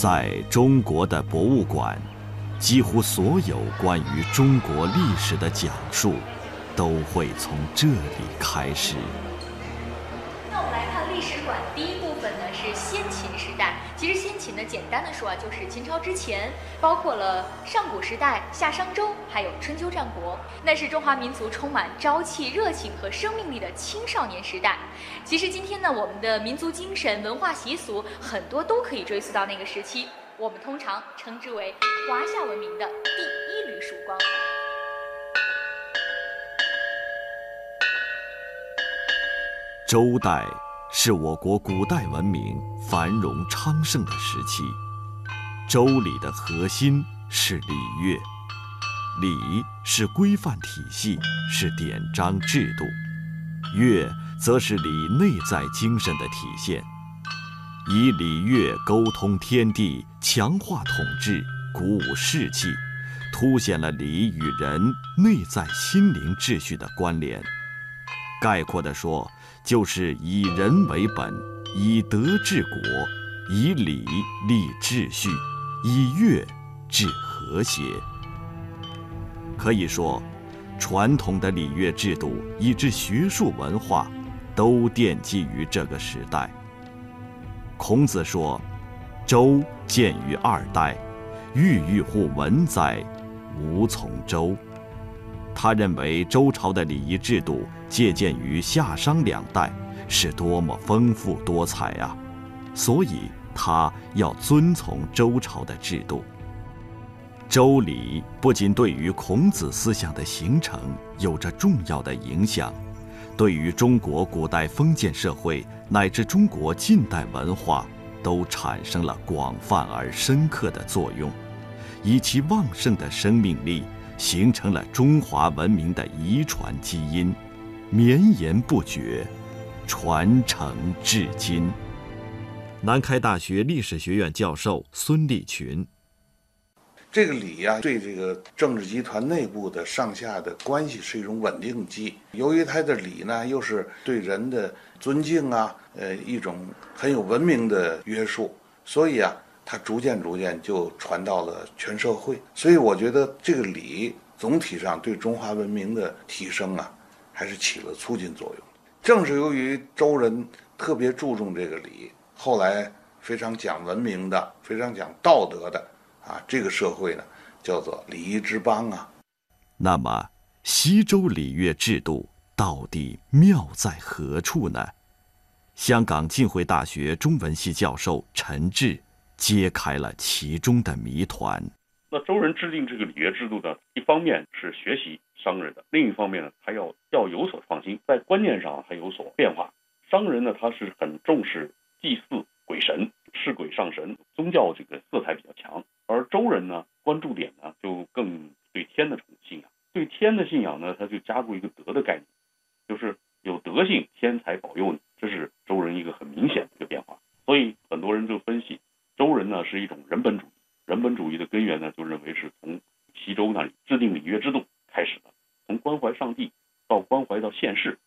在中国的博物馆，几乎所有关于中国历史的讲述，都会从这里开始。历史馆第一部分呢，是先秦时代。其实先秦呢，简单的说啊，就是秦朝之前，包括了上古时代、夏商周，还有春秋战国，那是中华民族充满朝气、热情和生命力的青少年时代。其实今天呢，我们的民族精神、文化习俗很多都可以追溯到那个时期，我们通常称之为华夏文明的第一缕曙光。周代。是我国古代文明繁荣昌盛的时期。周礼的核心是礼乐，礼是规范体系，是典章制度；乐则是礼内在精神的体现。以礼乐沟通天地，强化统治，鼓舞士气，凸显了礼与人内在心灵秩序的关联。概括地说。就是以人为本，以德治国，以礼立秩序，以乐治和谐。可以说，传统的礼乐制度以至学术文化，都奠基于这个时代。孔子说：“周建于二代，郁郁乎文哉，无从周。”他认为周朝的礼仪制度借鉴于夏商两代，是多么丰富多彩啊！所以他要遵从周朝的制度。周礼不仅对于孔子思想的形成有着重要的影响，对于中国古代封建社会乃至中国近代文化都产生了广泛而深刻的作用，以其旺盛的生命力。形成了中华文明的遗传基因，绵延不绝，传承至今。南开大学历史学院教授孙立群：这个礼呀，对这个政治集团内部的上下的关系是一种稳定剂。由于它的礼呢，又是对人的尊敬啊，呃，一种很有文明的约束，所以啊。它逐渐逐渐就传到了全社会，所以我觉得这个礼总体上对中华文明的提升啊，还是起了促进作用。正是由于周人特别注重这个礼，后来非常讲文明的、非常讲道德的啊，这个社会呢叫做礼仪之邦啊。那么，西周礼乐制度到底妙在何处呢？香港浸会大学中文系教授陈志。揭开了其中的谜团。那周人制定这个礼乐制度呢，一方面是学习商人的，另一方面呢，他要要有所创新，在观念上还有所变化。商人呢，他是很重视祭祀鬼神，是鬼上神，宗教这个色彩比较强。而周人呢，关注点呢，就更对天的信仰。对天的信仰呢，他就加入一个德的概念，就是有德性，天才保佑你。这是周人一个很明显的一个变化。所以很多人就分析。那是一种人本主义人本主义的根源呢就认为是从西周那里制定礼乐制度开始的从关怀上帝到关怀到现世